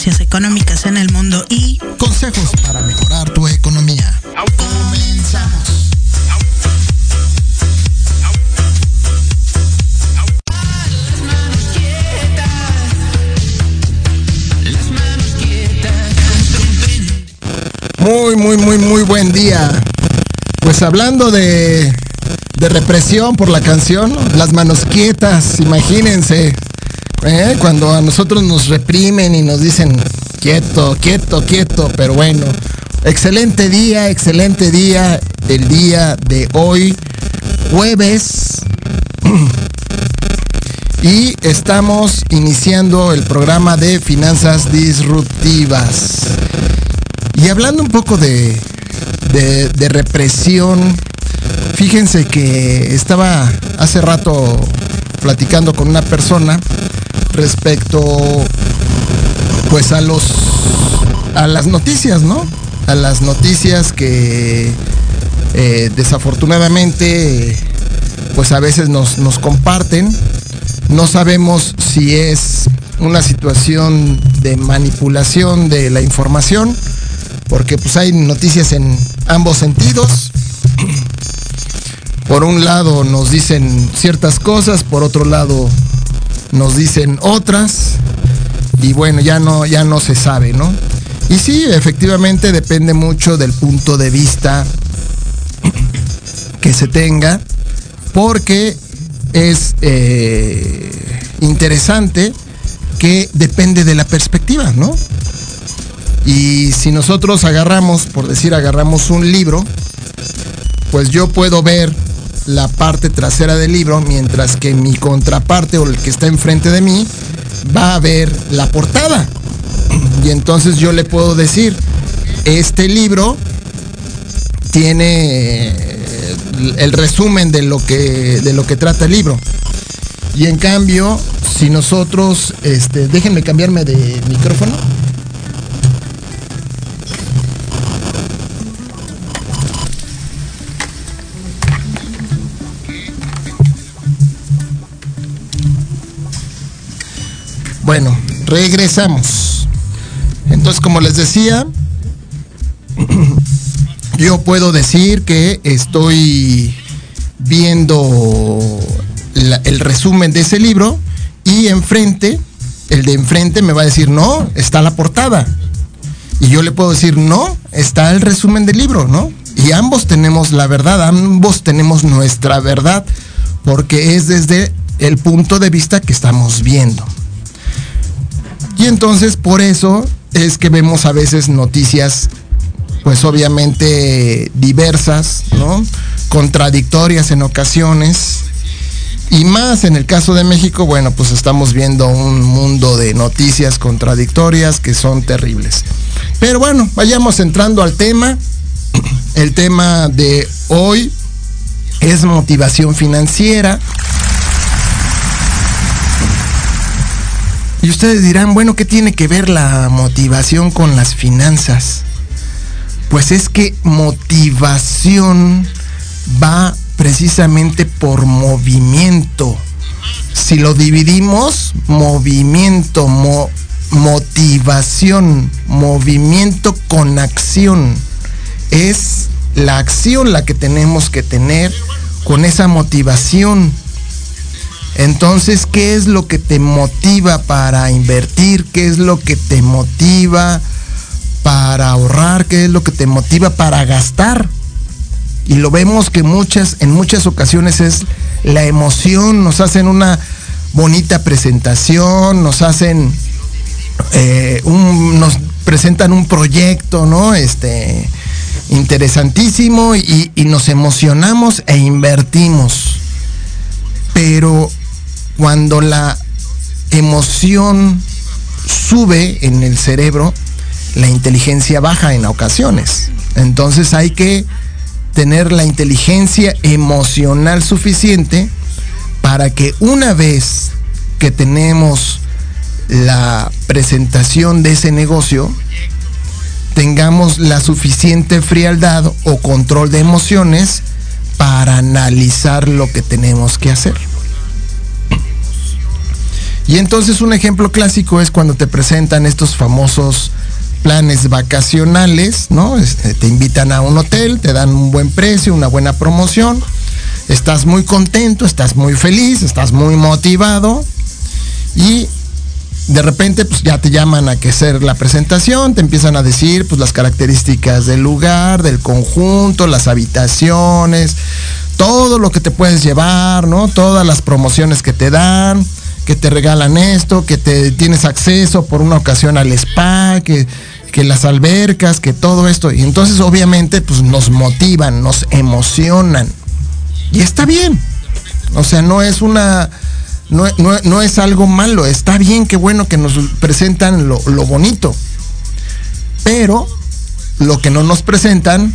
tendencias económicas en el mundo y consejos para mejorar tu economía. Comenzamos. Muy, muy, muy, muy buen día. Pues hablando de, de represión por la canción, las manos quietas, imagínense. ¿Eh? Cuando a nosotros nos reprimen y nos dicen quieto, quieto, quieto, pero bueno. Excelente día, excelente día, el día de hoy, jueves. Y estamos iniciando el programa de finanzas disruptivas. Y hablando un poco de, de, de represión, fíjense que estaba hace rato platicando con una persona respecto pues a los a las noticias, ¿no? A las noticias que eh, desafortunadamente pues a veces nos, nos comparten. No sabemos si es una situación de manipulación de la información, porque pues hay noticias en ambos sentidos. Por un lado nos dicen ciertas cosas, por otro lado nos dicen otras y bueno, ya no ya no se sabe, ¿no? Y sí, efectivamente depende mucho del punto de vista que se tenga, porque es eh, interesante que depende de la perspectiva, ¿no? Y si nosotros agarramos, por decir, agarramos un libro, pues yo puedo ver la parte trasera del libro, mientras que mi contraparte o el que está enfrente de mí va a ver la portada. Y entonces yo le puedo decir, este libro tiene el resumen de lo que, de lo que trata el libro. Y en cambio, si nosotros, este, déjenme cambiarme de micrófono. Bueno, regresamos. Entonces, como les decía, yo puedo decir que estoy viendo el resumen de ese libro y enfrente, el de enfrente me va a decir, no, está la portada. Y yo le puedo decir, no, está el resumen del libro, ¿no? Y ambos tenemos la verdad, ambos tenemos nuestra verdad, porque es desde el punto de vista que estamos viendo. Y entonces por eso es que vemos a veces noticias, pues obviamente diversas, ¿no? Contradictorias en ocasiones. Y más en el caso de México, bueno, pues estamos viendo un mundo de noticias contradictorias que son terribles. Pero bueno, vayamos entrando al tema. El tema de hoy es motivación financiera. Y ustedes dirán, bueno, ¿qué tiene que ver la motivación con las finanzas? Pues es que motivación va precisamente por movimiento. Si lo dividimos, movimiento, mo- motivación, movimiento con acción. Es la acción la que tenemos que tener con esa motivación. Entonces, ¿qué es lo que te motiva para invertir? ¿Qué es lo que te motiva para ahorrar? ¿Qué es lo que te motiva para gastar? Y lo vemos que muchas, en muchas ocasiones es la emoción, nos hacen una bonita presentación, nos hacen eh, nos presentan un proyecto, ¿no? Este interesantísimo y, y nos emocionamos e invertimos. Pero cuando la emoción sube en el cerebro, la inteligencia baja en ocasiones. Entonces hay que tener la inteligencia emocional suficiente para que una vez que tenemos la presentación de ese negocio, tengamos la suficiente frialdad o control de emociones para analizar lo que tenemos que hacer. Y entonces un ejemplo clásico es cuando te presentan estos famosos planes vacacionales, ¿no? Este, te invitan a un hotel, te dan un buen precio, una buena promoción, estás muy contento, estás muy feliz, estás muy motivado y de repente pues ya te llaman a que hacer la presentación, te empiezan a decir pues las características del lugar, del conjunto, las habitaciones, todo lo que te puedes llevar, ¿no? Todas las promociones que te dan, que te regalan esto, que te tienes acceso por una ocasión al spa, que, que las albercas, que todo esto. Y entonces obviamente pues nos motivan, nos emocionan. Y está bien. O sea, no es una no, es algo malo, está bien, qué bueno que nos presentan lo, bonito. Pero lo que no nos presentan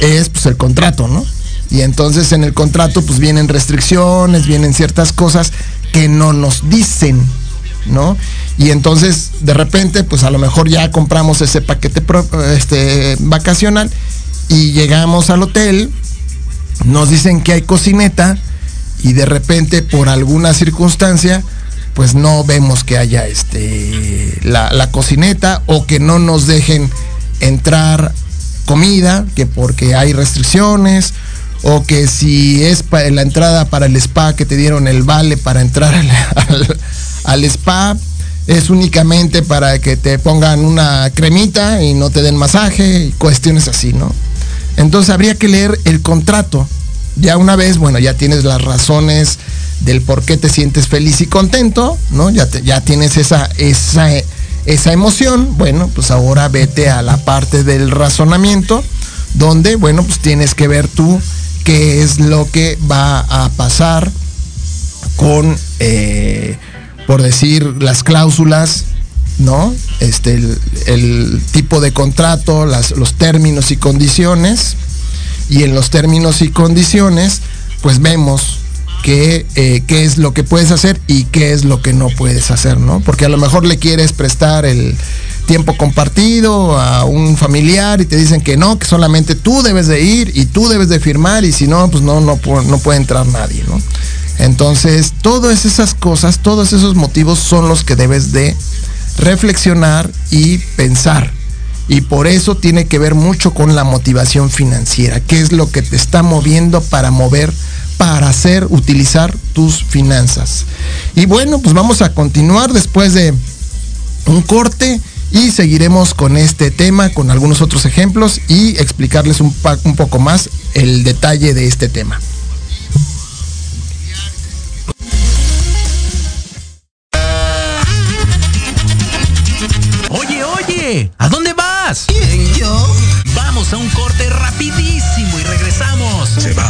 es pues el contrato, ¿no? Y entonces en el contrato pues vienen restricciones, vienen ciertas cosas que no nos dicen, ¿no? Y entonces de repente pues a lo mejor ya compramos ese paquete este, vacacional y llegamos al hotel, nos dicen que hay cocineta, y de repente por alguna circunstancia pues no vemos que haya este la, cocineta o que no nos dejen entrar comida, que porque hay restricciones, o que si es la entrada para el spa que te dieron el vale para entrar al, spa, es únicamente para que te pongan una cremita y no te den masaje y cuestiones así, ¿no? Entonces habría que leer el contrato ya una vez, bueno, ya tienes las razones del por qué te sientes feliz y contento, ¿no? Ya, ya tienes esa, esa, esa emoción, bueno, pues ahora vete a la parte del razonamiento, donde, bueno, pues tienes que ver tú qué es lo que va a pasar con, eh, por decir, las cláusulas, ¿no? Este, el, tipo de contrato, las, los términos y condiciones, y en los términos y condiciones, pues vemos qué, eh, qué es lo que puedes hacer y qué es lo que no puedes hacer, ¿no? Porque a lo mejor le quieres prestar el tiempo compartido a un familiar y te dicen que no, que solamente tú debes de ir y tú debes de firmar y si no, pues no, no, no puede entrar nadie, ¿no? Entonces, todas esas cosas, todos esos motivos son los que debes de reflexionar y pensar y por eso tiene que ver mucho con la motivación financiera, qué es lo que te está moviendo para mover, para hacer, utilizar tus finanzas. Y bueno, pues vamos a continuar después de un corte y seguiremos con este tema, con algunos otros ejemplos y explicarles un, un poco más el detalle de este tema. Oye, oye, ¿a dónde vas? ¿Quién, yo? Vamos a un corte rapidísimo y regresamos. Se va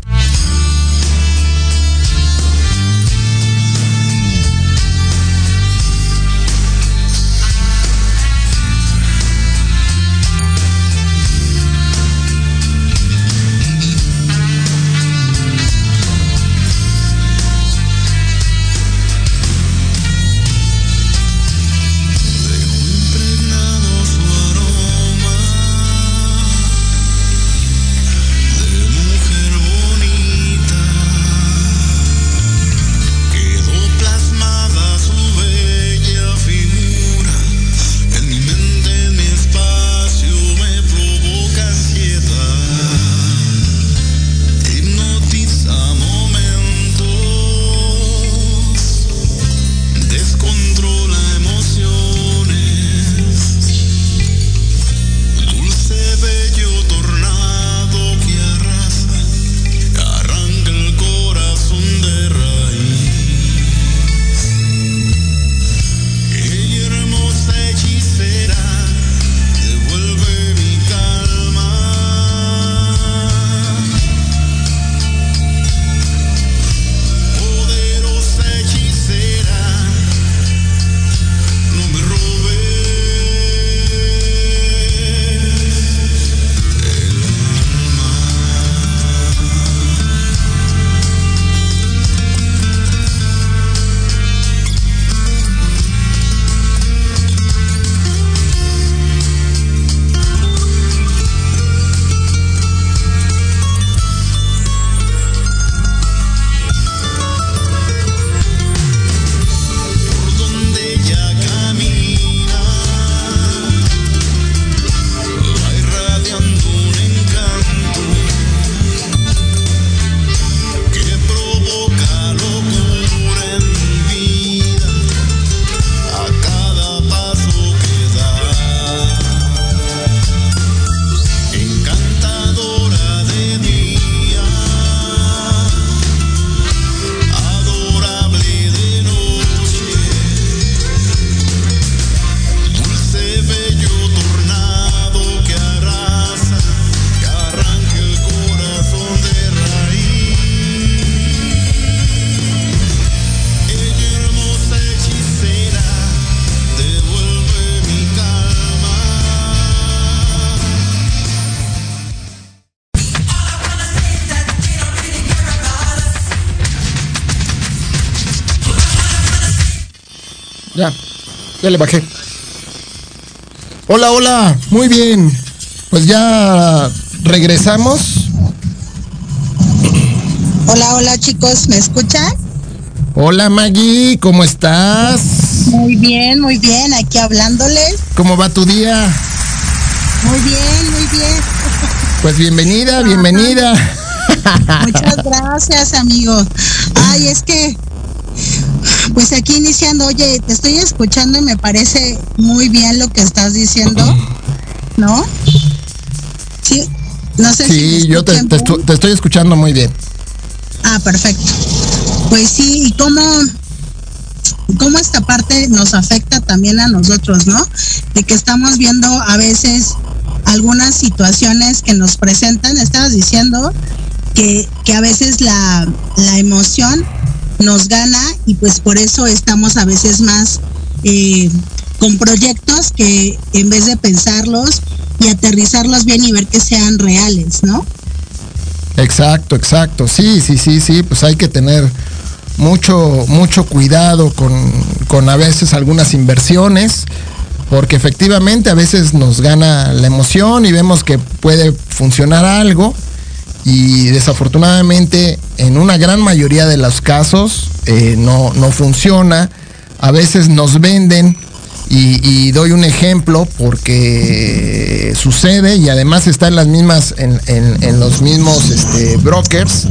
Ya le bajé. Hola, hola, muy bien. Pues ya regresamos. Hola, hola chicos, ¿me escuchan? Hola Maggie, ¿cómo estás? Muy bien, muy bien, aquí hablándoles. ¿Cómo va tu día? Muy bien, muy bien. Pues bienvenida, bienvenida. Muchas gracias, amigo. Ay, es que, pues aquí iniciando, oye, te estoy escuchando y me parece muy bien lo que estás diciendo, ¿no? Sí, no sé si. Sí, me yo te, escuchan te bien. estu- te estoy escuchando muy bien. Ah, perfecto. Pues sí, y cómo, cómo esta parte nos afecta también a nosotros, ¿no? De que estamos viendo a veces algunas situaciones que nos presentan, estabas diciendo que, que a veces la, la emoción nos gana y pues por eso estamos a veces más eh, con proyectos que en vez de pensarlos y aterrizarlos bien y ver que sean reales, ¿no? Exacto, exacto. Sí, sí, sí, sí. Pues hay que tener mucho, mucho cuidado con, con a veces algunas inversiones, porque efectivamente a veces nos gana la emoción y vemos que puede funcionar algo y desafortunadamente en una gran mayoría de los casos eh, no, no funciona. A veces nos venden y, doy un ejemplo porque sucede y además está en las mismas, en, en- en los mismos este, brokers,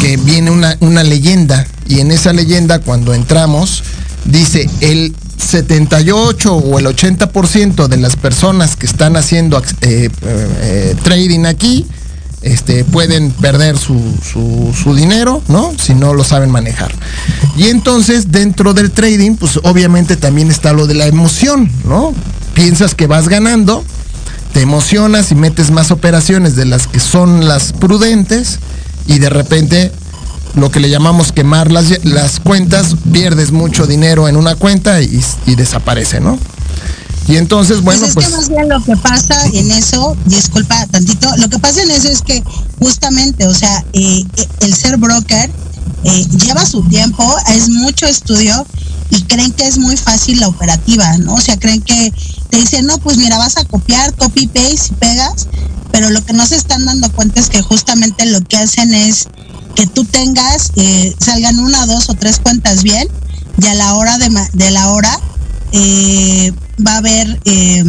que viene una, una leyenda y en esa leyenda cuando entramos dice el 78 o el 80% de las personas que están haciendo ac- eh, eh, trading aquí este, pueden perder su, su- su dinero, ¿no? Si no lo saben manejar. Y entonces dentro del trading, pues obviamente también está lo de la emoción, ¿no? Piensas que vas ganando, te emocionas y metes más operaciones de las que son las prudentes y de repente lo que le llamamos quemar las, las cuentas, pierdes mucho dinero en una cuenta y, y desaparece, ¿no? Y entonces, bueno, pues es pues... que más bien lo que pasa en eso, disculpa tantito, lo que pasa en eso es que justamente, o sea, eh, eh, el ser broker eh, lleva su tiempo, es mucho estudio y creen que es muy fácil la operativa, ¿no? O sea, creen que te dicen, no, pues mira, vas a copiar, copy, paste y pegas, pero lo que no se están dando cuenta es que justamente lo que hacen es que tú tengas, eh, salgan una, dos o tres cuentas bien y a la hora de, la hora eh, va a haber eh,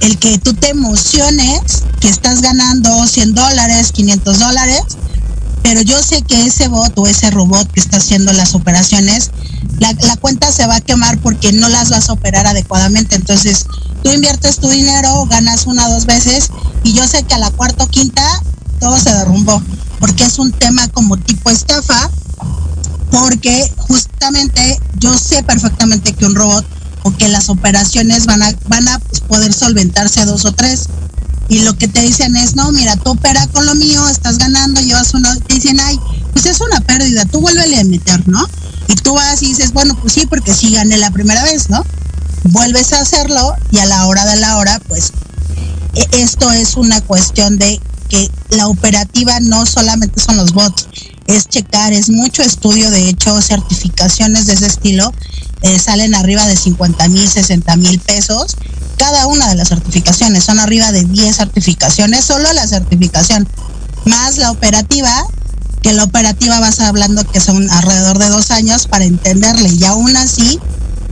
el que tú te emociones que estás ganando 100 dólares, 500 dólares, pero yo sé que ese bot o ese robot que está haciendo las operaciones, la, la cuenta se va a quemar porque no las vas a operar adecuadamente. Entonces, tú inviertes tu dinero, ganas una o dos veces y yo sé que a la cuarta o quinta todo se derrumbó porque es un tema como tipo estafa porque justamente yo sé perfectamente que un robot o que las operaciones van a van a poder solventarse dos o tres. Y lo que te dicen es no mira tú opera con lo mío estás ganando llevas uno te dicen ay pues es una pérdida tú vuélvele a meter no y tú vas y dices bueno pues sí porque sí gané la primera vez no vuelves a hacerlo y a la hora de la hora pues e- esto es una cuestión de que la operativa no solamente son los bots, es checar, es mucho estudio, de hecho, certificaciones de ese estilo eh, salen arriba de 50 mil, 60 mil pesos. Cada una de las certificaciones son arriba de 10 certificaciones, solo la certificación, más la operativa, que la operativa vas hablando que son alrededor de dos años para entenderle y aún así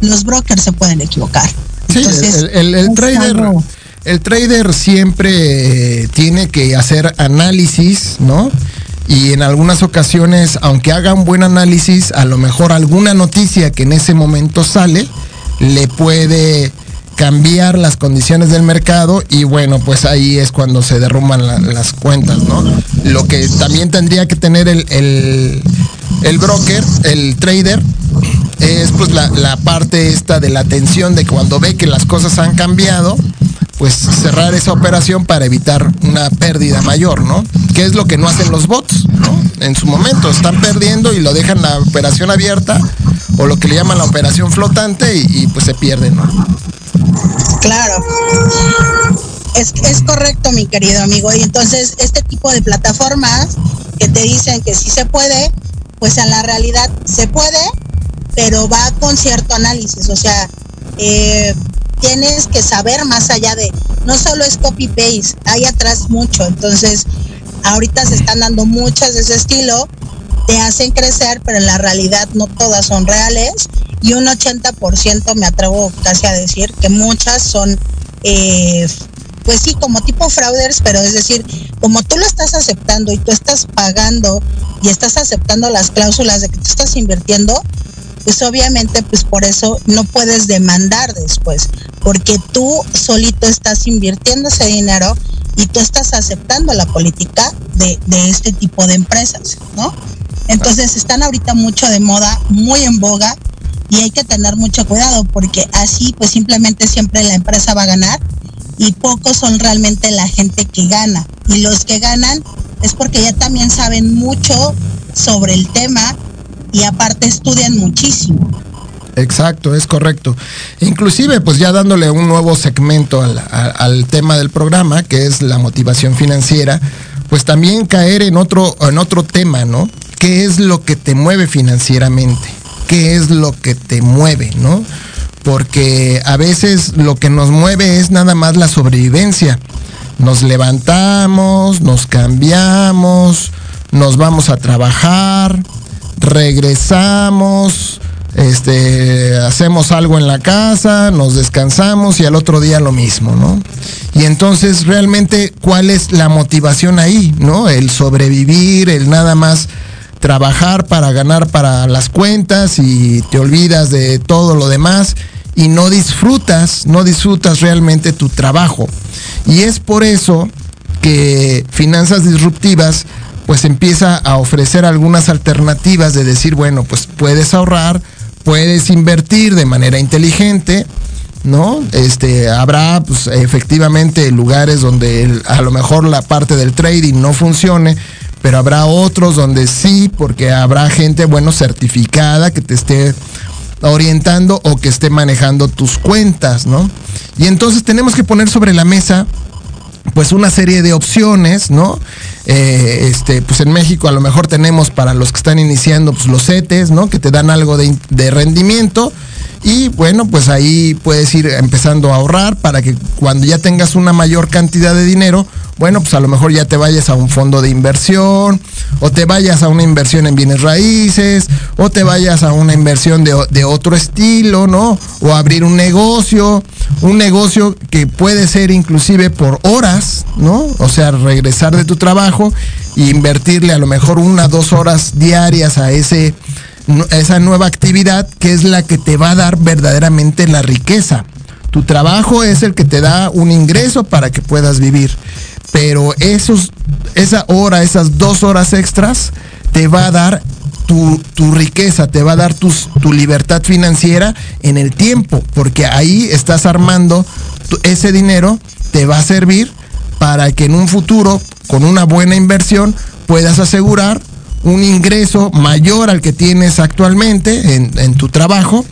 los brokers se pueden equivocar. Sí, Entonces, el, el- el trader, algo- el trader siempre eh, tiene que hacer análisis, ¿no? Y en algunas ocasiones, aunque haga un buen análisis, a lo mejor alguna noticia que en ese momento sale le puede cambiar las condiciones del mercado y bueno, pues ahí es cuando se derrumban la- las cuentas, ¿no? Lo que también tendría que tener el, el, el broker, el trader, es pues la, la parte esta de la atención de cuando ve que las cosas han cambiado, pues cerrar esa operación para evitar una pérdida mayor, ¿no? Que es lo que no hacen los bots, ¿no? En su momento están perdiendo y lo dejan la operación abierta o lo que le llaman la operación flotante y, pues se pierden, ¿no? Claro. Es, es correcto, mi querido amigo. Y entonces, este tipo de plataformas que te dicen que sí se puede, pues en la realidad se puede, pero va con cierto análisis, o sea, eh, tienes que saber más allá de, no solo es copy paste, hay atrás mucho, entonces ahorita se están dando muchas de ese estilo, te hacen crecer, pero en la realidad no todas son reales. Y un 80% me atrevo casi a decir que muchas son, eh, pues sí, como tipo frauders, pero es decir, como tú lo estás aceptando y tú estás pagando y estás aceptando las cláusulas de que tú estás invirtiendo, pues obviamente pues por eso no puedes demandar después, porque tú solito estás invirtiendo ese dinero y tú estás aceptando la política de, de este tipo de empresas, ¿no? Entonces están ahorita mucho de moda, muy en boga y hay que tener mucho cuidado porque así pues simplemente siempre la empresa va a ganar y pocos son realmente la gente que gana y los que ganan es porque ya también saben mucho sobre el tema y aparte estudian muchísimo. Exacto, es correcto. Inclusive, pues ya dándole un nuevo segmento al, al, tema del programa, que es la motivación financiera, pues también caer en otro, en otro tema, ¿no? ¿Qué es lo que te mueve financieramente? ¿Qué es lo que te mueve, ¿no? Porque a veces lo que nos mueve es nada más la sobrevivencia. Nos levantamos, nos cambiamos, nos vamos a trabajar, regresamos, este, hacemos algo en la casa, nos descansamos y al otro día lo mismo, ¿no? Y entonces realmente, ¿cuál es la motivación ahí, ¿no? El sobrevivir, el nada más trabajar para ganar para las cuentas y te olvidas de todo lo demás y no disfrutas, no disfrutas realmente tu trabajo. Y es por eso que Finanzas Disruptivas pues empieza a ofrecer algunas alternativas de decir, bueno, pues puedes ahorrar, puedes invertir de manera inteligente, ¿no? Este, habrá pues, efectivamente lugares donde a lo mejor la parte del trading no funcione, pero habrá otros donde sí, porque habrá gente, bueno, certificada que te esté orientando o que esté manejando tus cuentas, ¿no? Y entonces tenemos que poner sobre la mesa pues una serie de opciones, ¿no? Eh, este, pues en México a lo mejor tenemos para los que están iniciando pues los CETES, ¿no? Que te dan algo de, de rendimiento. Y bueno, pues ahí puedes ir empezando a ahorrar para que cuando ya tengas una mayor cantidad de dinero, bueno, pues a lo mejor ya te vayas a un fondo de inversión, o te vayas a una inversión en bienes raíces, o te vayas a una inversión de, de otro estilo, ¿no? O abrir un negocio, un negocio que puede ser inclusive por horas, ¿no? O sea, regresar de tu trabajo e invertirle a lo mejor una, dos horas diarias a ese esa nueva actividad que es la que te va a dar verdaderamente la riqueza. Tu trabajo es el que te da un ingreso para que puedas vivir pero esos, esa hora, esas dos horas extras, te va a dar tu, riqueza, te va a dar tu libertad financiera en el tiempo, porque ahí estás armando ese dinero, te va a servir para que en un futuro, con una buena inversión, puedas asegurar un ingreso mayor al que tienes actualmente en, en tu trabajo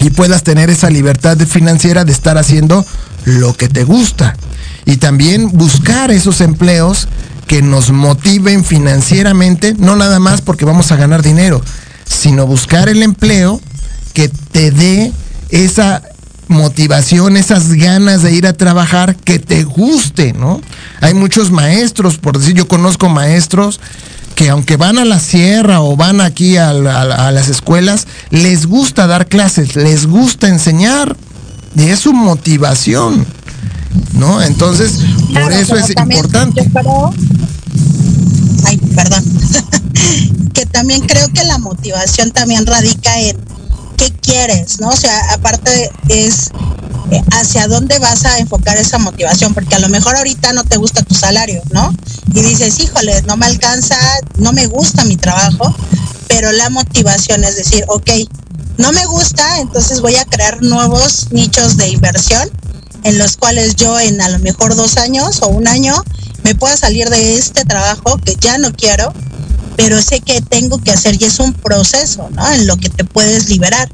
y puedas tener esa libertad financiera de estar haciendo lo que te gusta y también buscar esos empleos que nos motiven financieramente, no nada más porque vamos a ganar dinero, sino buscar el empleo que te dé esa motivación, esas ganas de ir a trabajar que te guste, ¿no? Hay muchos maestros, por decir, yo conozco maestros que aunque van a la sierra o van aquí a, a las escuelas, les gusta dar clases, les gusta enseñar, y es su motivación. ¿No? Entonces, por eso es importante. ay, perdón, que también creo que la motivación también radica en qué quieres, ¿no? O sea, aparte es eh, hacia dónde vas a enfocar esa motivación, porque a lo mejor ahorita no te gusta tu salario, ¿no? Y dices, híjole, no me alcanza, no me gusta mi trabajo, pero la motivación es decir, ok, no me gusta, entonces voy a crear nuevos nichos de inversión en los cuales yo en a lo mejor dos años o un año me pueda salir de este trabajo que ya no quiero, pero sé que tengo que hacer y es un proceso, ¿no? En lo que te puedes liberar.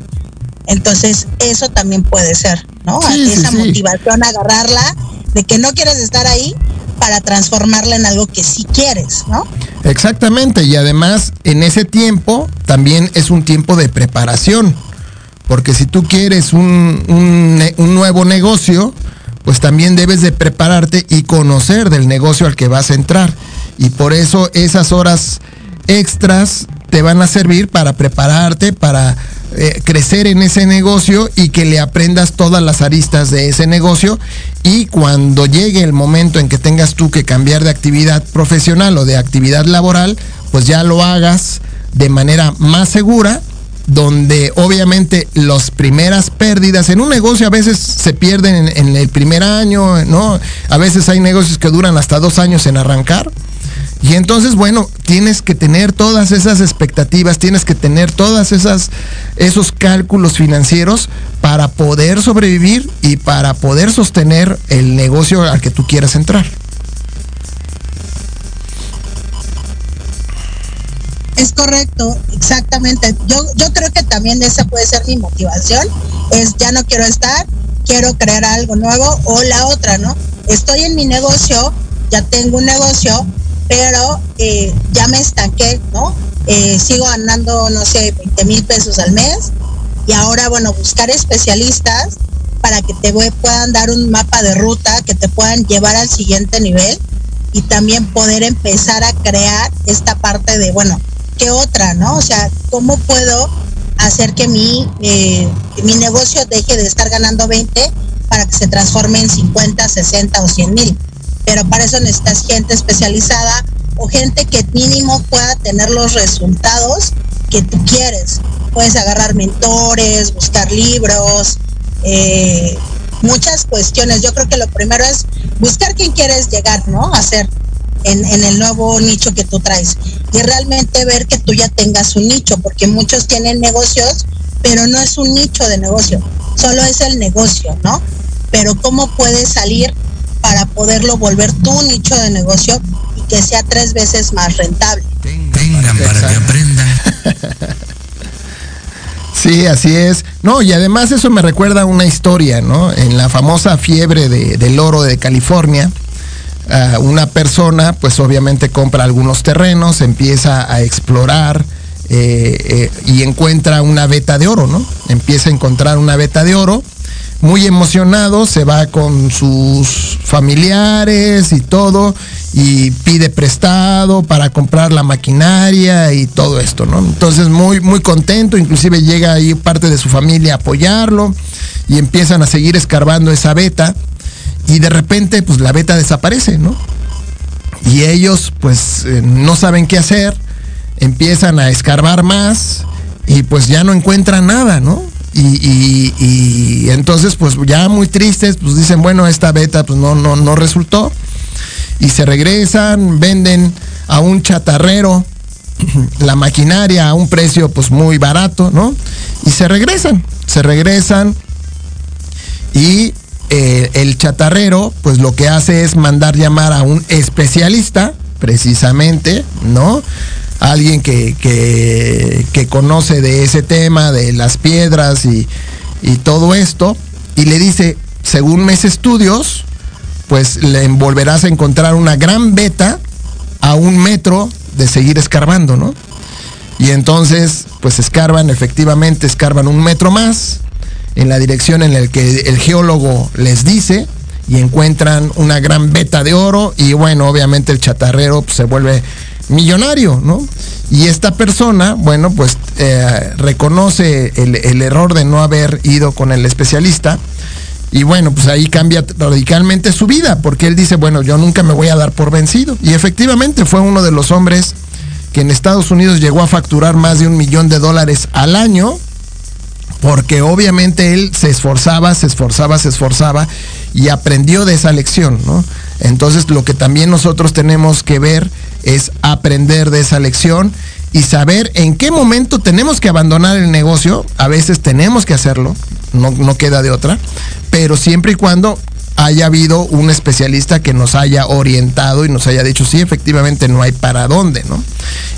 Entonces, eso también puede ser, ¿no? Esa motivación, agarrarla de que no quieres estar ahí para transformarla en algo que sí quieres, ¿no? Exactamente, y además en ese tiempo también es un tiempo de preparación, porque si tú quieres un, un, nuevo negocio, pues también debes de prepararte y conocer del negocio al que vas a entrar. Y por eso esas horas extras te van a servir para prepararte, para eh, crecer en ese negocio y que le aprendas todas las aristas de ese negocio y cuando llegue el momento en que tengas tú que cambiar de actividad profesional o de actividad laboral, pues ya lo hagas de manera más segura donde obviamente las primeras pérdidas en un negocio a veces se pierden en, el primer año, ¿no? A veces hay negocios que duran hasta dos años en arrancar. Y entonces, bueno, tienes que tener todas esas expectativas, tienes que tener todas esas esos cálculos financieros para poder sobrevivir y para poder sostener el negocio al que tú quieras entrar. Es correcto, exactamente. Yo, yo creo que también esa puede ser mi motivación. Es ya no quiero estar, quiero crear algo nuevo. O la otra, ¿no? Estoy en mi negocio, ya tengo un negocio, pero eh, ya me estanqué, ¿no? Eh, sigo ganando, no sé, 20 mil pesos al mes. Y ahora, bueno, buscar especialistas para que te puedan dar un mapa de ruta, que te puedan llevar al siguiente nivel y también poder empezar a crear esta parte de, bueno, ¿qué otra, no? O sea, ¿cómo puedo hacer que mi, eh, mi negocio deje de estar ganando 20 para que se transforme en 50, 60 o 100 mil? Pero para eso necesitas gente especializada o gente que mínimo pueda tener los resultados que tú quieres. Puedes agarrar mentores, buscar libros, eh, muchas cuestiones. Yo creo que lo primero es buscar quién quieres llegar, ¿no? A ser en, en, el nuevo nicho que tú traes. Y realmente ver que tú ya tengas un nicho, porque muchos tienen negocios, pero no es un nicho de negocio, solo es el negocio, ¿no? Pero cómo puedes salir para poderlo volver tu nicho de negocio y que sea tres veces más rentable. Tengan para que aprendan. Sí, así es. No, y además eso me recuerda a una historia, ¿no? En la famosa fiebre de, del oro de California, uh, una persona, pues obviamente compra algunos terrenos, empieza a explorar eh, eh, y encuentra una veta de oro, ¿no? Empieza a encontrar una veta de oro. Muy emocionado, se va con sus familiares y todo, y pide prestado para comprar la maquinaria y todo esto, ¿no? Entonces muy, muy contento, inclusive llega ahí parte de su familia a apoyarlo y empiezan a seguir escarbando esa beta y de repente pues la beta desaparece, ¿no? Y ellos pues eh, no saben qué hacer, empiezan a escarbar más y pues ya no encuentran nada, ¿no? Y, y, y, entonces pues ya muy tristes pues dicen bueno esta beta pues no no no resultó y se regresan venden a un chatarrero la maquinaria a un precio pues muy barato no y se regresan se regresan y eh, el chatarrero pues lo que hace es mandar llamar a un especialista precisamente no alguien que, que, conoce de ese tema, de las piedras y, y, todo esto, y le dice, según mis estudios, pues le volverás a encontrar una gran beta a un metro de seguir escarbando, ¿no? Y entonces, pues escarban, efectivamente, escarban un metro más en la dirección en la que el geólogo les dice y encuentran una gran beta de oro y bueno, obviamente el chatarrero pues, se vuelve millonario, ¿no? Y esta persona, bueno, pues eh, reconoce el, el, error de no haber ido con el especialista. Y bueno, pues ahí cambia radicalmente su vida, porque él dice, bueno, yo nunca me voy a dar por vencido. Y efectivamente fue uno de los hombres que en Estados Unidos llegó a facturar más de un millón de dólares al año, porque obviamente él se esforzaba, se esforzaba, se esforzaba y aprendió de esa lección, ¿no? Entonces lo que también nosotros tenemos que ver es aprender de esa lección y saber en qué momento tenemos que abandonar el negocio. A veces tenemos que hacerlo, no, no queda de otra, pero siempre y cuando haya habido un especialista que nos haya orientado y nos haya dicho, sí, efectivamente no hay para dónde, ¿no?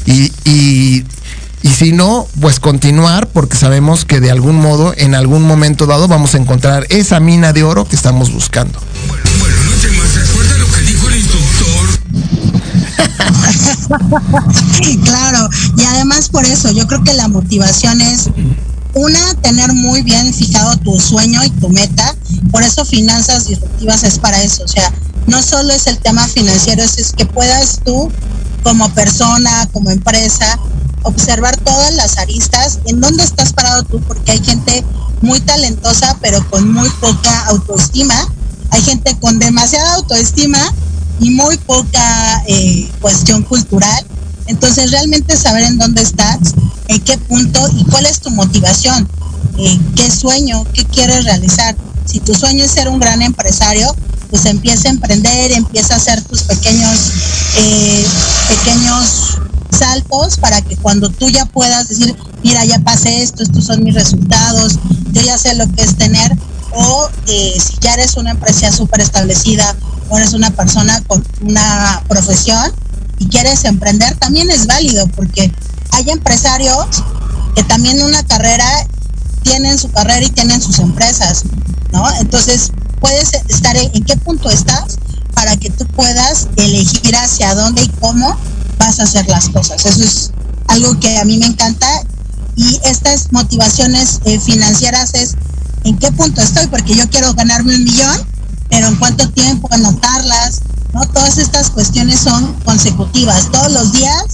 Y, y, y si no, pues continuar porque sabemos que de algún modo, en algún momento dado, vamos a encontrar esa mina de oro que estamos buscando. Bueno, bueno, no te más, lo que dijo el instructor. claro, y además por eso yo creo que la motivación es una, tener muy bien fijado tu sueño y tu meta. Por eso finanzas disruptivas es para eso. O sea, no solo es el tema financiero, es, que puedas tú como persona, como empresa, observar todas las aristas, en dónde estás parado tú, porque hay gente muy talentosa, pero con muy poca autoestima. Hay gente con demasiada autoestima y muy poca eh, cuestión cultural. Entonces, realmente saber en dónde estás, en qué punto y cuál es tu motivación, eh, qué sueño, qué quieres realizar. Si tu sueño es ser un gran empresario, pues empieza a emprender, empieza a hacer tus pequeños, eh, pequeños saltos para que cuando tú ya puedas decir, mira, ya pasé esto, estos son mis resultados, yo ya sé lo que es tener, o eh, si ya eres una empresa súper establecida o eres una persona con una profesión y quieres emprender, también es válido porque hay empresarios que también una carrera tienen su carrera y tienen sus empresas, ¿no? Entonces, puedes estar en, qué punto estás para que tú puedas elegir hacia dónde y cómo vas a hacer las cosas. Eso es algo que a mí me encanta y estas motivaciones eh, financieras es en qué punto estoy, porque yo quiero ganarme un millón, pero en cuánto tiempo anotarlas, ¿no? Todas estas cuestiones son consecutivas. Todos los días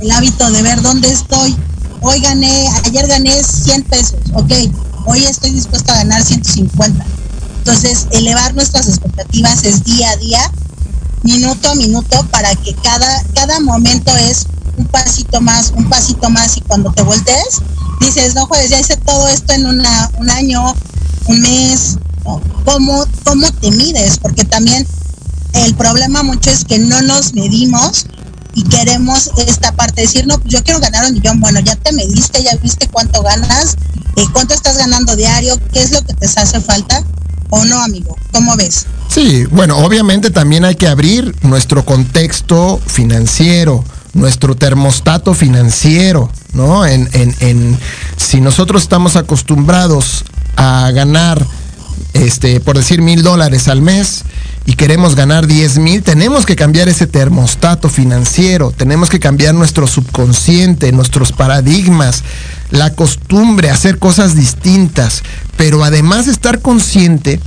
el hábito de ver dónde estoy. Hoy gané, ayer gané 100 pesos, ok, hoy estoy dispuesto a ganar 150 entonces, elevar nuestras expectativas es día a día, minuto a minuto, para que cada, cada momento es un pasito más, un pasito más, y cuando te voltees, dices, no jueves, ya hice todo esto en una, un año, un mes, ¿Cómo, ¿cómo te mides? Porque también el problema mucho es que no nos medimos y queremos esta parte, decir, no, yo quiero ganar un millón, bueno, ya te mediste, ya viste cuánto ganas, eh, cuánto estás ganando diario, qué es lo que te hace falta ¿O no, amigo? ¿Cómo ves? Sí, bueno, obviamente también hay que abrir nuestro contexto financiero, nuestro termostato financiero, ¿no? En, en, en, si nosotros estamos acostumbrados a ganar, este, por decir mil dólares al mes, y queremos ganar 10 mil, tenemos que cambiar ese termostato financiero, tenemos que cambiar nuestro subconsciente, nuestros paradigmas, la costumbre, hacer cosas distintas, pero además estar consciente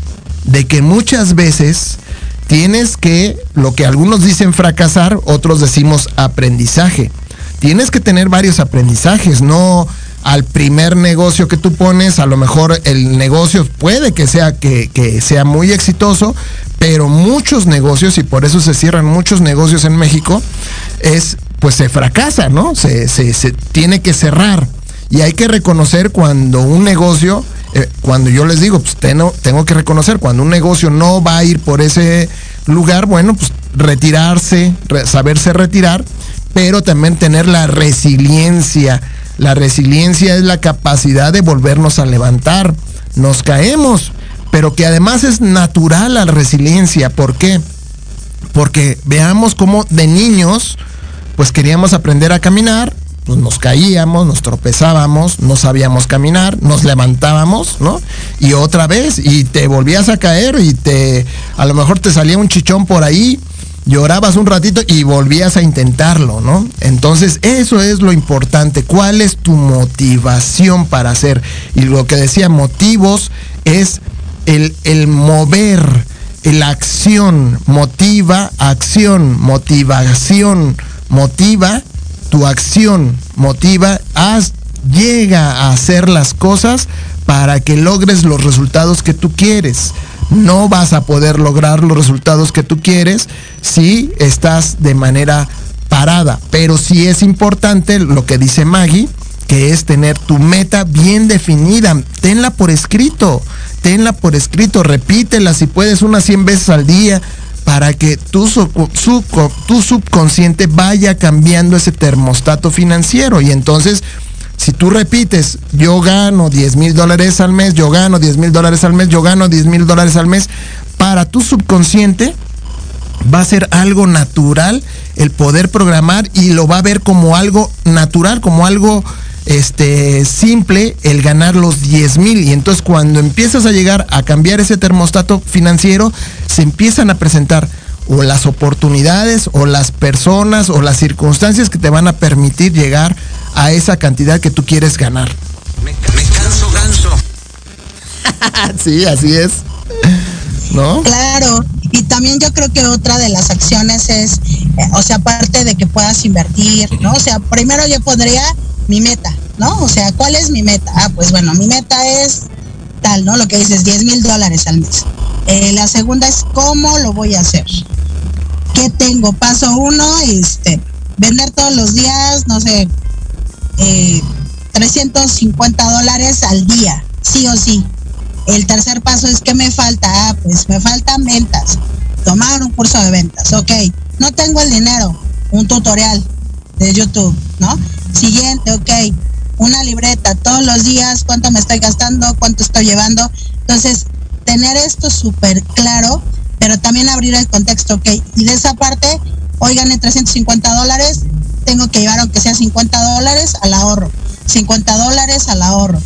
de que muchas veces tienes que, lo que algunos dicen fracasar, otros decimos aprendizaje. Tienes que tener varios aprendizajes, no al primer negocio que tú pones, a lo mejor el negocio puede que sea, que, que sea muy exitoso, pero muchos negocios, y por eso se cierran muchos negocios en México, es, pues se fracasa, ¿no? Se, se, tiene que cerrar. Y hay que reconocer cuando un negocio, eh, cuando yo les digo, pues tengo, tengo que reconocer, cuando un negocio no va a ir por ese lugar, bueno, pues retirarse, saberse retirar, pero también tener la resiliencia. La resiliencia es la capacidad de volvernos a levantar. Nos caemos, pero que además es natural la resiliencia. ¿Por qué? Porque veamos cómo de niños, pues queríamos aprender a caminar, pues nos caíamos, nos tropezábamos, no sabíamos caminar, nos levantábamos, ¿no? Y otra vez, y te volvías a caer y te, a lo mejor te salía un chichón por ahí, llorabas un ratito y volvías a intentarlo, ¿no? Entonces, eso es lo importante. ¿Cuál es tu motivación para hacer? Y lo que decía, motivos es el, el mover, la acción, motiva, acción, motivación, motiva tu acción motiva, llega a hacer las cosas para que logres los resultados que tú quieres. No vas a poder lograr los resultados que tú quieres si estás de manera parada. Pero sí es importante lo que dice Maggie, que es tener tu meta bien definida. Tenla por escrito, tenla por escrito, repítela si puedes unas 100 veces al día, para que tu, tu subconsciente vaya cambiando ese termostato financiero. Y entonces, si tú repites, yo gano 10 mil dólares al mes, yo gano 10 mil dólares al mes, yo gano 10 mil dólares al mes, para tu subconsciente va a ser algo natural el poder programar y lo va a ver como algo natural, como algo este, simple el ganar los 10 mil. Y entonces cuando empiezas a llegar a cambiar ese termostato financiero, se empiezan a presentar o las oportunidades o las personas o las circunstancias que te van a permitir llegar a esa cantidad que tú quieres ganar. Me, me canso ganso. sí, así es. ¿No? Claro, y también yo creo que otra de las acciones es, eh, o sea, aparte de que puedas invertir, ¿no? O sea, primero yo pondría mi meta, ¿no? O sea, ¿cuál es mi meta? Ah, pues bueno, mi meta es tal, ¿no? Lo que dices, 10 mil dólares al mes. Eh, la segunda es cómo lo voy a hacer. ¿Qué tengo? Paso uno, este, vender todos los días, no sé, eh, 350 dólares al día, sí o sí. El tercer paso es ¿qué me falta? Ah, pues me faltan ventas. Tomar un curso de ventas, ok. No tengo el dinero, un tutorial de YouTube, ¿no? Siguiente, ok. Una libreta todos los días, cuánto me estoy gastando, cuánto estoy llevando. Entonces, tener esto súper claro, pero también abrir el contexto, ok. Y de esa parte, hoy gané 350 dólares, tengo que llevar aunque sea 50 dólares al ahorro. 50 dólares al ahorro.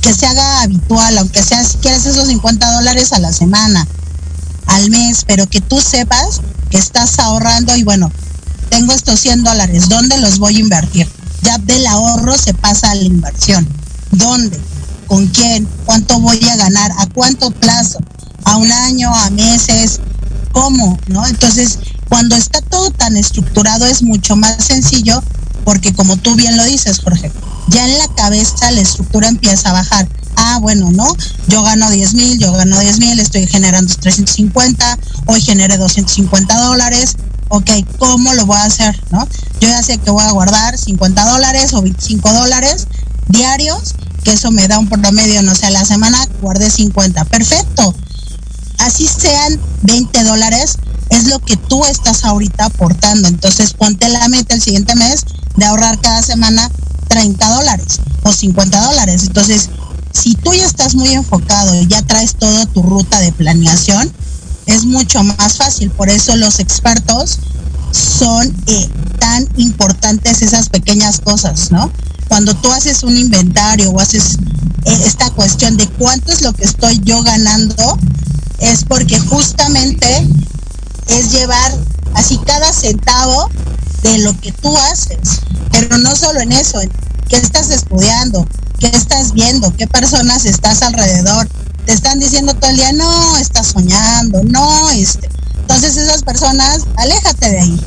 Que se haga habitual, aunque sea si quieres esos 50 dólares a la semana, al mes, pero que tú sepas que estás ahorrando y bueno, tengo estos 100 dólares, ¿dónde los voy a invertir? Ya del ahorro se pasa a la inversión. ¿Dónde? ¿Con quién? ¿Cuánto voy a ganar? ¿A cuánto plazo? ¿A un año? ¿A meses? ¿Cómo? ¿No? Entonces, cuando está todo tan estructurado es mucho más sencillo porque como tú bien lo dices, Jorge, ya en la cabeza la estructura empieza a bajar. Ah, bueno, ¿no? Yo gano 10 mil, yo gano 10 mil, estoy generando 350, hoy generé 250 dólares. Ok, ¿cómo lo voy a hacer? ¿No? Yo ya sé que voy a guardar 50 dólares o 25 dólares diarios, que eso me da un promedio, no sé, a la semana guardé 50. Perfecto. Así sean 20 dólares, es lo que tú estás ahorita aportando. Entonces ponte la meta el siguiente mes de ahorrar cada semana 30 dólares o 50 dólares. Entonces, si tú ya estás muy enfocado y ya traes toda tu ruta de planeación, es mucho más fácil. Por eso los expertos son eh, tan importantes esas pequeñas cosas, ¿no? Cuando tú haces un inventario o haces eh, esta cuestión de cuánto es lo que estoy yo ganando, es porque justamente es llevar así cada centavo de lo que tú haces. Pero no solo en eso, qué estás estudiando, qué estás viendo, qué personas estás alrededor. Te están diciendo todo el día, no, estás soñando, no, este. Entonces esas personas, aléjate de ahí,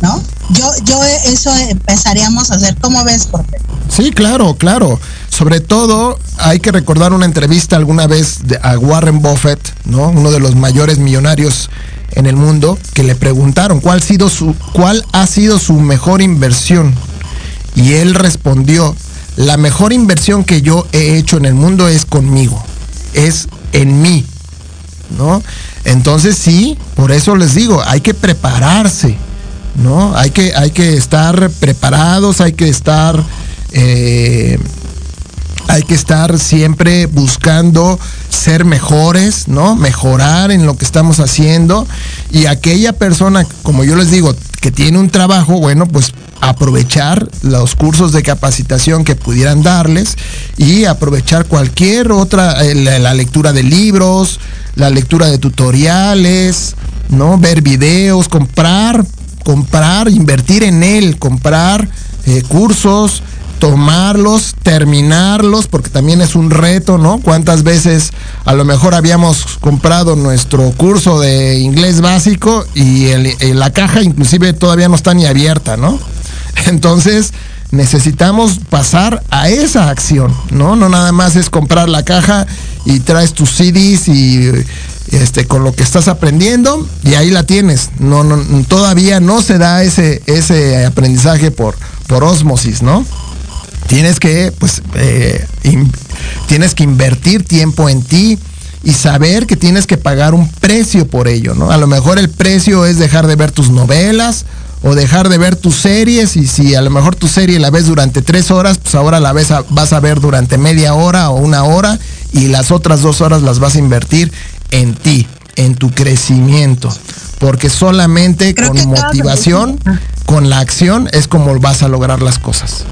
¿no? Yo, yo eso empezaríamos a hacer. ¿Cómo ves, Jorge? Sí, claro, claro. Sobre todo hay que recordar una entrevista alguna vez de, a Warren Buffett, ¿no? Uno de los mayores millonarios en el mundo, que le preguntaron cuál, ha sido su, cuál ha sido su mejor inversión. Y él respondió, la mejor inversión que yo he hecho en el mundo es conmigo, es en mí, ¿no? Entonces sí, por eso les digo, hay que prepararse, ¿no? Hay que, hay que estar preparados, hay que estar... Eh, hay que estar siempre buscando ser mejores, ¿no? Mejorar en lo que estamos haciendo. Y aquella persona, como yo les digo, que tiene un trabajo, bueno, pues aprovechar los cursos de capacitación que pudieran darles y aprovechar cualquier otra, eh, la, lectura de libros, la lectura de tutoriales, ¿no? Ver videos, comprar, comprar, invertir en él, comprar eh, cursos, tomarlos, terminarlos, porque también es un reto, ¿no? ¿Cuántas veces a lo mejor habíamos comprado nuestro curso de inglés básico y el, el, la caja inclusive todavía no está ni abierta, ¿no? Entonces necesitamos pasar a esa acción, ¿no? No nada más es comprar la caja y traes tus CDs y este con lo que estás aprendiendo y ahí la tienes. No, no todavía no se da ese ese aprendizaje por por osmosis, ¿no? tienes que, pues, eh, tienes que invertir tiempo en ti y saber que tienes que pagar un precio por ello, ¿no? A lo mejor el precio es dejar de ver tus novelas o dejar de ver tus series y si a lo mejor tu serie la ves durante tres horas, pues ahora la ves a, vas a ver durante media hora o una hora y las otras dos horas las vas a invertir en ti, en tu crecimiento. Porque solamente Creo con motivación, con la acción, es como vas a lograr las cosas.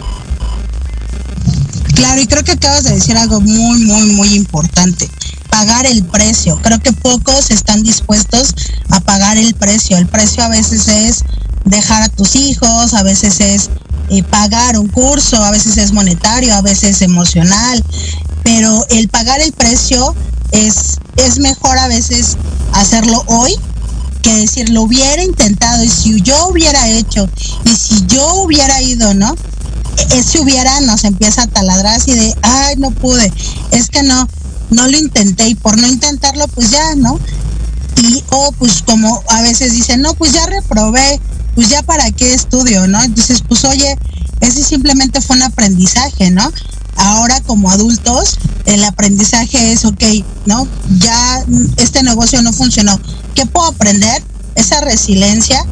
Claro, y creo que acabas de decir algo muy, muy, muy importante. pagar el precio. Creo que pocos están dispuestos a pagar el precio. El precio a veces es dejar a tus hijos, a veces es eh, pagar un curso, a veces es monetario, a veces emocional, pero el pagar el precio es, es mejor a veces hacerlo hoy que decir lo hubiera intentado y si yo hubiera hecho y si yo hubiera ido, ¿no? E, ese hubiera nos empieza a taladrar así de, ay, no pude, es que no, no lo intenté y por no intentarlo, pues ya, ¿no? Y, o pues como a veces dicen, no, pues ya reprobé, pues ya para qué estudio, ¿no? Entonces, pues oye, ese simplemente fue un aprendizaje, ¿no? Ahora como adultos, el aprendizaje es, ok, ¿no? Ya este negocio no funcionó. ¿Qué puedo aprender? Esa resiliencia,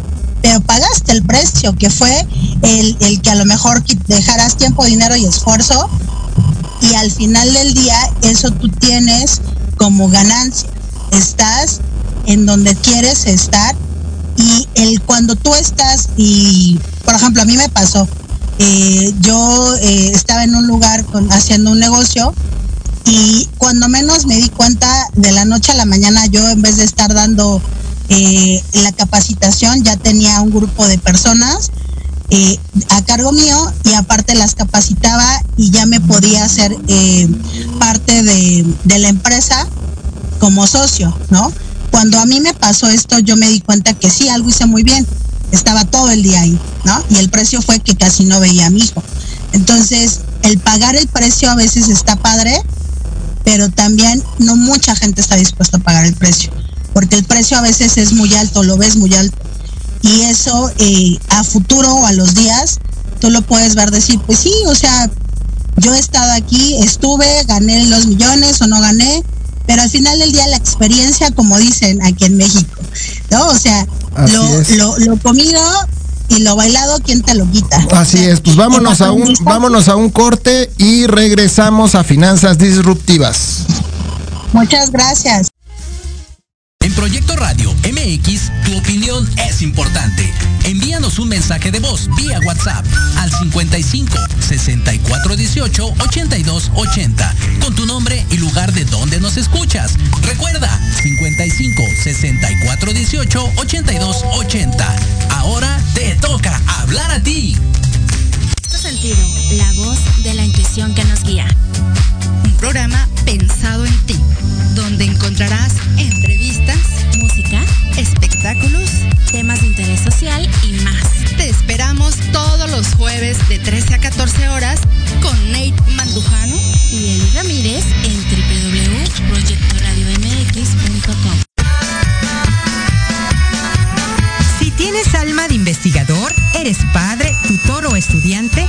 pero pagaste el precio, que fue el, el que a lo mejor dejarás tiempo, dinero y esfuerzo, y al final del día eso tú tienes como ganancia. Estás en donde quieres estar y el cuando tú estás y por ejemplo a mí me pasó eh, yo eh, estaba en un lugar haciendo un negocio y cuando menos me di cuenta de la noche a la mañana yo en vez de estar dando eh, la capacitación ya tenía un grupo de personas a cargo mío y aparte las capacitaba y ya me podía hacer parte de, de la empresa como socio, ¿no? Cuando a mí me pasó esto, yo me di cuenta que sí, algo hice muy bien. Estaba todo el día ahí, ¿no? Y el precio fue que casi no veía a mi hijo. Entonces, el pagar el precio a veces está padre, pero también no mucha gente está dispuesta a pagar el precio, porque el precio a veces es muy alto, lo ves muy alto. Y eso eh, a futuro o a los días, tú lo puedes ver decir, pues sí, o sea, yo he estado aquí, estuve, gané los millones o no gané, pero al final del día la experiencia, como dicen aquí en México, ¿no? O sea, lo, lo, comido y lo bailado, ¿quién te lo quita? Así es, pues vámonos a un, vámonos a un corte y regresamos a Finanzas Disruptivas. Muchas gracias. En Proyecto Radio MX, tu opinión es importante. Un mensaje de voz vía WhatsApp al 55 64 18 82 80 con tu nombre y lugar de donde nos escuchas. Recuerda 55 64 18 82 80. Ahora te toca hablar a ti. sentido, la voz de la intuición que nos guía. Programa pensado en ti, donde encontrarás entrevistas, música, espectáculos, temas de interés social y más. Te esperamos todos los jueves de 13 a 14 horas con Nate Mandujano y Eli Ramírez en www.proyectoradiomx.com. Si tienes alma de investigador, eres padre, tutor o estudiante,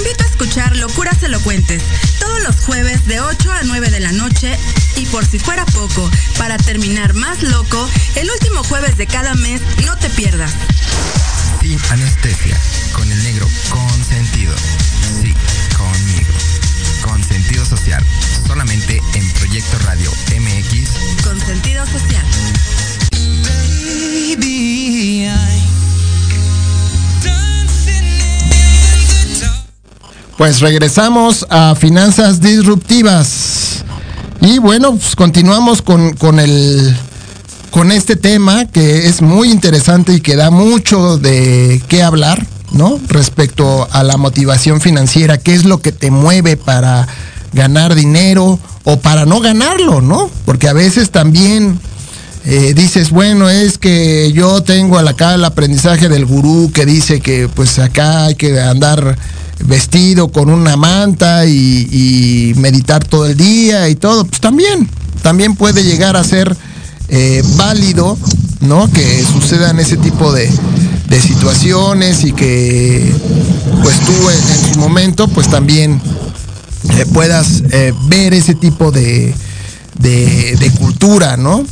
invito a escuchar Locuras Elocuentes todos los jueves de 8 a 9 de la noche y por si fuera poco, para terminar más loco, el último jueves de cada mes no te pierdas. Sin anestesia, con el negro consentido. Sí, conmigo. Con sentido social, solamente en Proyecto Radio MX. Con sentido social. Baby, Pues regresamos a Finanzas Disruptivas. Y bueno, pues continuamos con, con, el, con este tema que es muy interesante y que da mucho de qué hablar, ¿no? Respecto a la motivación financiera, qué es lo que te mueve para ganar dinero o para no ganarlo, ¿no? Porque a veces también eh, dices, bueno, es que yo tengo acá el aprendizaje del gurú que dice que pues acá hay que andar vestido con una manta y, meditar todo el día y todo, pues también, también puede llegar a ser eh, válido, ¿no? Que sucedan ese tipo de, situaciones y que pues tú en, su momento pues también eh, puedas eh, ver ese tipo de, de, cultura, ¿no?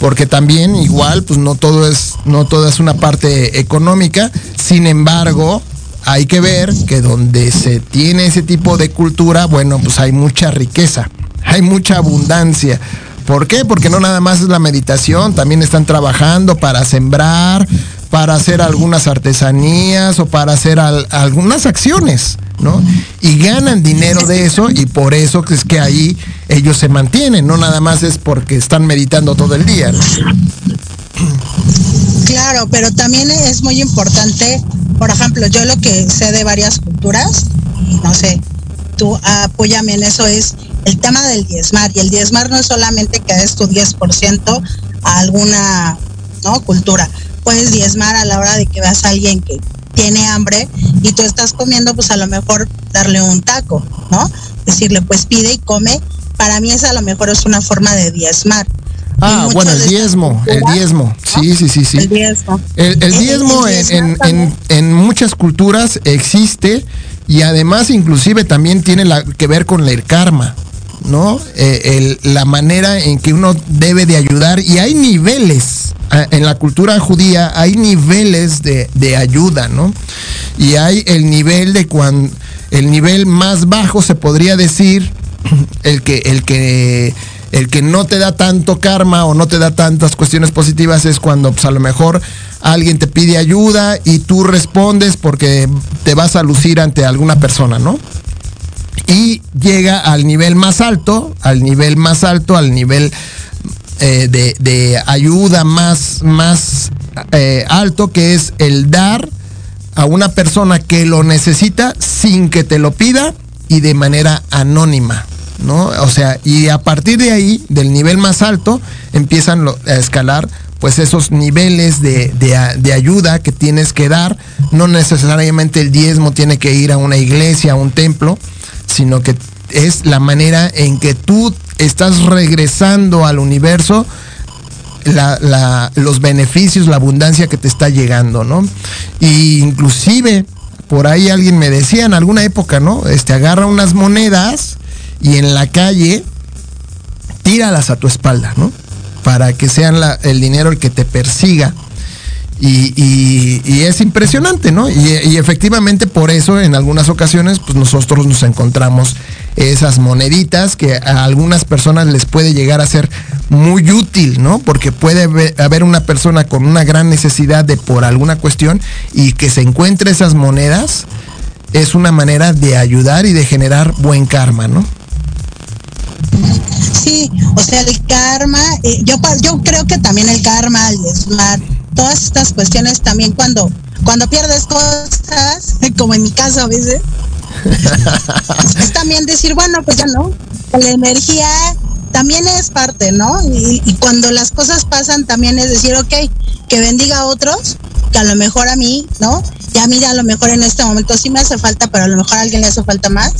Porque también igual, pues no todo es, no todo es una parte económica, sin embargo, hay que ver que donde se tiene ese tipo de cultura, bueno, pues hay mucha riqueza, hay mucha abundancia. ¿Por qué? Porque no nada más es la meditación, también están trabajando para sembrar, para hacer algunas artesanías o para hacer algunas acciones, ¿no? Y ganan dinero de eso y por eso es que ahí ellos se mantienen, no nada más es porque están meditando todo el día. Claro, pero también es muy importante, por ejemplo, yo lo que sé de varias culturas, no sé, tú apóyame en eso, es el tema del diezmar. Y el diezmar no es solamente que des tu 10% a alguna ¿no? cultura puedes diezmar a la hora de que veas a alguien que tiene hambre y tú estás comiendo, pues a lo mejor darle un taco, ¿no? Decirle, pues pide y come. Para mí esa a lo mejor es una forma de diezmar. Ah, bueno, el diezmo, el diezmo, sí, sí, sí, sí. El diezmo. El, diezmo, en, en, en, muchas culturas existe y además inclusive también tiene la, que ver con el karma. ¿no? Eh, la manera en que uno debe de ayudar y hay niveles ah, en la cultura judía hay niveles de, ayuda, ¿no? Y hay el nivel de cuando el nivel más bajo se podría decir el que el que el que no te da tanto karma o no te da tantas cuestiones positivas es cuando pues, a lo mejor alguien te pide ayuda y tú respondes porque te vas a lucir ante alguna persona, ¿no? y llega al nivel más alto, al nivel más alto, al nivel eh, de, ayuda más, más eh, alto, que es el dar a una persona que lo necesita sin que te lo pida y de manera anónima. ¿No? O sea, y a partir de ahí, del nivel más alto, empiezan a escalar pues esos niveles de, de, ayuda que tienes que dar. No necesariamente el diezmo tiene que ir a una iglesia, a un templo, sino que es la manera en que tú estás regresando al universo los beneficios, la abundancia que te está llegando, ¿no? Y inclusive por ahí alguien me decía en alguna época, ¿no? Este agarra unas monedas y en la calle tíralas a tu espalda, ¿no? Para que sean el dinero el que te persiga y, es impresionante, ¿no? Y, efectivamente por eso en algunas ocasiones pues nosotros nos encontramos esas moneditas que a algunas personas les puede llegar a ser muy útil, ¿no? Porque puede haber una persona con una gran necesidad de por alguna cuestión y que se encuentre esas monedas es una manera de ayudar y de generar buen karma, ¿no? Sí, o sea, el karma, eh, yo, yo creo que también el karma, el smart, todas estas cuestiones también cuando, cuando pierdes cosas, como en mi caso a veces, es también decir, bueno, pues ya no, la energía también es parte, ¿no? Y, y, cuando las cosas pasan también es decir, ok, que bendiga a otros, que a lo mejor a mí, ¿no? Ya mira, a lo mejor en este momento sí me hace falta, pero a lo mejor a alguien le hace falta más.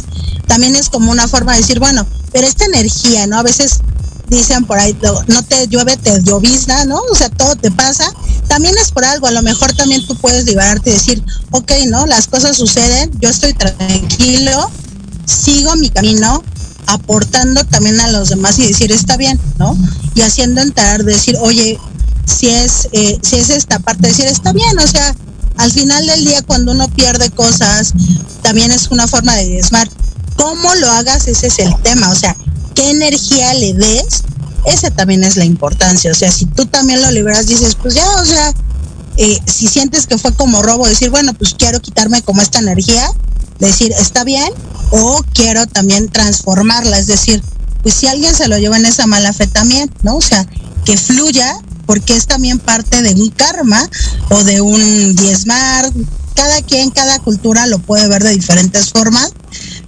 También es como una forma de decir, bueno, pero esta energía, ¿no? A veces dicen por ahí, no te llueve, te llovizna, ¿no? O sea, todo te pasa. También es por algo, a lo mejor también tú puedes liberarte y decir, ok, ¿no? Las cosas suceden, yo estoy tranquilo, sigo mi camino, aportando también a los demás y decir, está bien, ¿no? Y haciendo entrar, decir, oye, si es, eh, si es esta parte, decir, está bien, o sea, al final del día cuando uno pierde cosas, también es una forma de desmar. ¿Cómo lo hagas? Ese es el tema, o sea, qué energía le des, esa también es la importancia. O sea, si tú también lo liberas, dices, pues ya, o sea, eh, si sientes que fue como robo, decir, bueno, pues quiero quitarme como esta energía, decir, está bien, o quiero también transformarla, es decir, pues si alguien se lo lleva en esa mala fe también, ¿no? O sea, que fluya, porque es también parte de un karma o de un diezmar. Cada quien, cada cultura lo puede ver de diferentes formas,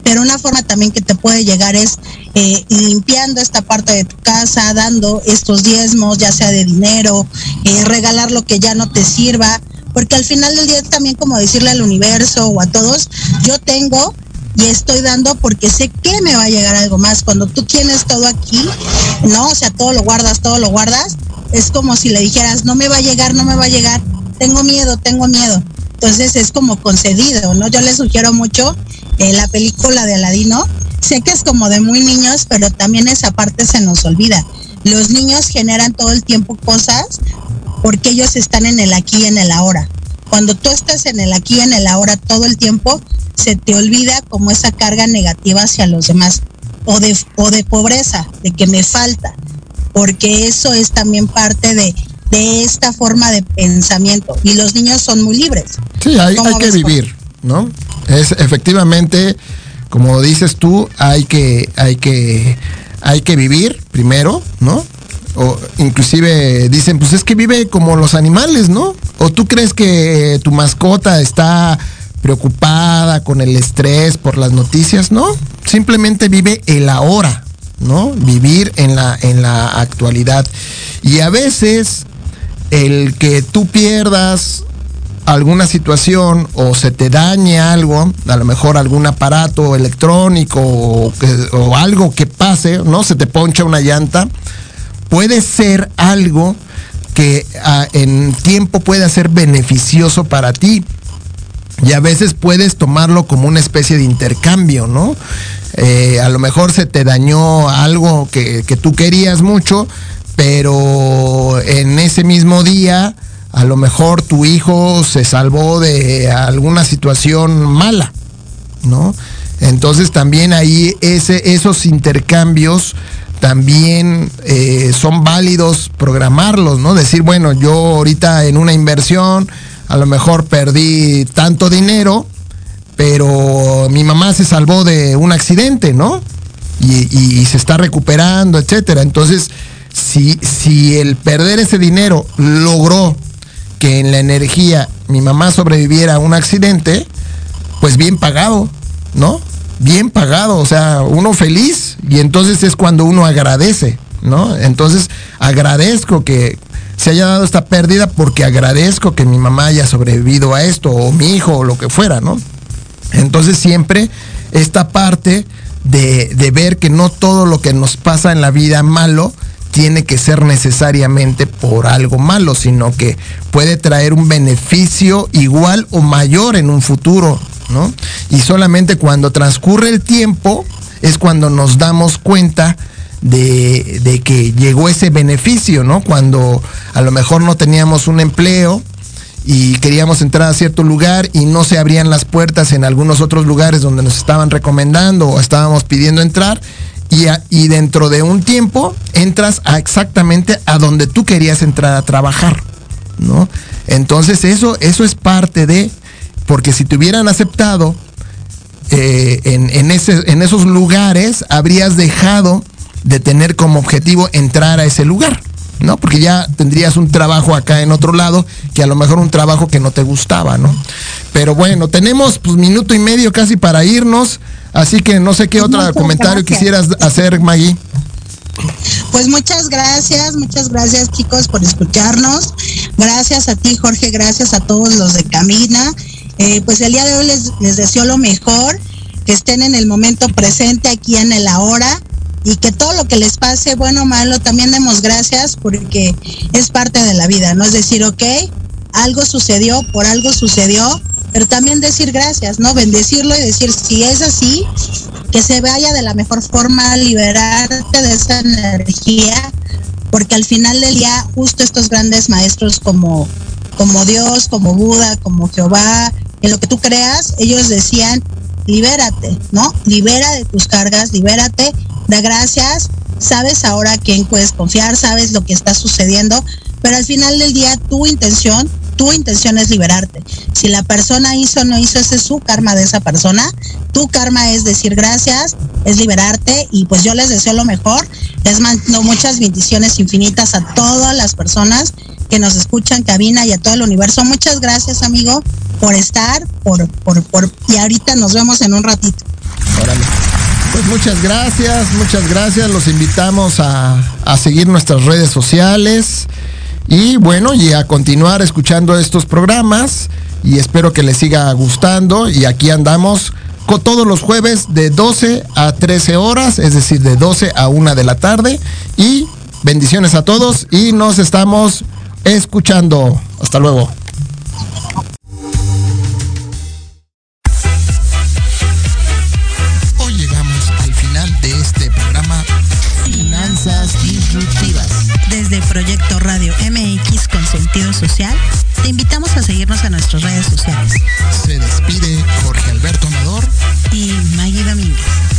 pero una forma también que te puede llegar es eh, limpiando esta parte de tu casa, dando estos diezmos, ya sea de dinero, eh, regalar lo que ya no te sirva, porque al final del día también como decirle al universo o a todos, yo tengo y estoy dando porque sé que me va a llegar algo más. Cuando tú tienes todo aquí, ¿no? O sea, todo lo guardas, todo lo guardas, es como si le dijeras, no me va a llegar, no me va a llegar, tengo miedo, tengo miedo. Entonces es como concedido, ¿no? Yo le sugiero mucho eh, la película de Aladino. Sé que es como de muy niños, pero también esa parte se nos olvida. Los niños generan todo el tiempo cosas porque ellos están en el aquí y en el ahora. Cuando tú estás en el aquí y en el ahora todo el tiempo, se te olvida como esa carga negativa hacia los demás o de, o de pobreza, de que me falta, porque eso es también parte de, de esta forma de pensamiento y los niños son muy libres. Sí, hay, hay que vivir, ¿no? Es efectivamente, como dices tú, hay que, hay que, hay que vivir primero, ¿no? O inclusive dicen, pues es que vive como los animales, ¿no? O tú crees que tu mascota está preocupada con el estrés por las noticias, no, simplemente vive el ahora, ¿no? Vivir en la, en la actualidad. Y a veces el que tú pierdas alguna situación o se te dañe algo, a lo mejor algún aparato electrónico o, algo que pase, ¿no? Se te poncha una llanta, puede ser algo que ah, en tiempo puede ser beneficioso para ti y a veces puedes tomarlo como una especie de intercambio, ¿no? Eh, a lo mejor se te dañó algo que, que, tú querías mucho, pero en ese mismo día a lo mejor tu hijo se salvó de alguna situación mala, ¿no? Entonces también ahí ese, esos intercambios también eh, son válidos programarlos, ¿no? Decir, bueno, yo ahorita en una inversión, a lo mejor perdí tanto dinero, pero mi mamá se salvó de un accidente, ¿no? Y, se está recuperando, etcétera. Entonces, si, si el perder ese dinero logró que en la energía mi mamá sobreviviera a un accidente, pues bien pagado, ¿no? Bien pagado, o sea, uno feliz y entonces es cuando uno agradece, ¿no? Entonces agradezco que, se haya dado esta pérdida porque agradezco que mi mamá haya sobrevivido a esto, o mi hijo, o lo que fuera, ¿no? Entonces siempre esta parte de, de ver que no todo lo que nos pasa en la vida malo tiene que ser necesariamente por algo malo, sino que puede traer un beneficio igual o mayor en un futuro, ¿no? Y solamente cuando transcurre el tiempo es cuando nos damos cuenta de, que llegó ese beneficio, ¿no? Cuando a lo mejor no teníamos un empleo y queríamos entrar a cierto lugar y no se abrían las puertas en algunos otros lugares donde nos estaban recomendando o estábamos pidiendo entrar y, y dentro de un tiempo entras a exactamente a donde tú querías entrar a trabajar, ¿no? Entonces eso, eso es parte de, porque si te hubieran aceptado eh, en, en, ese, en esos lugares, habrías dejado de tener como objetivo entrar a ese lugar, ¿no? Porque ya tendrías un trabajo acá en otro lado, que a lo mejor un trabajo que no te gustaba, ¿no? Pero bueno, tenemos pues minuto y medio casi para irnos, así que no sé qué otro comentario quisieras hacer, Maggie. Pues muchas gracias, muchas gracias chicos por escucharnos. Gracias a ti Jorge, gracias a todos los de Camina. Eh, pues el día de hoy les, les deseo lo mejor, que estén en el momento presente aquí en el ahora y que todo lo que les pase, bueno o malo, también demos gracias porque es parte de la vida, ¿no? Es decir, ok, algo sucedió, por algo sucedió, pero también decir gracias, ¿no? Bendecirlo y decir, si es así, que se vaya de la mejor forma, liberarte de esa energía, porque al final del día, justo estos grandes maestros como, como Dios, como Buda, como Jehová, en lo que tú creas, ellos decían, libérate, ¿no? Libera de tus cargas, libérate da gracias, sabes ahora quién puedes confiar, sabes lo que está sucediendo, pero al final del día tu intención, tu intención es liberarte. Si la persona hizo o no hizo, ese es su karma de esa persona. Tu karma es decir gracias, es liberarte y pues yo les deseo lo mejor. Les mando muchas bendiciones infinitas a todas las personas que nos escuchan, cabina y a todo el universo. Muchas gracias, amigo, por estar, por, por, por, y ahorita nos vemos en un ratito. Pues muchas gracias, muchas gracias. Los invitamos a, a seguir nuestras redes sociales. Y bueno, y a continuar escuchando estos programas y espero que les siga gustando y aquí andamos todos los jueves de 12 a 13 horas, es decir, de 12 a 1 de la tarde y bendiciones a todos y nos estamos escuchando. Hasta luego. Desde Proyecto Radio MX con sentido social, te invitamos a seguirnos en nuestras redes sociales. Se despide Jorge Alberto Amador y Maggie Domínguez.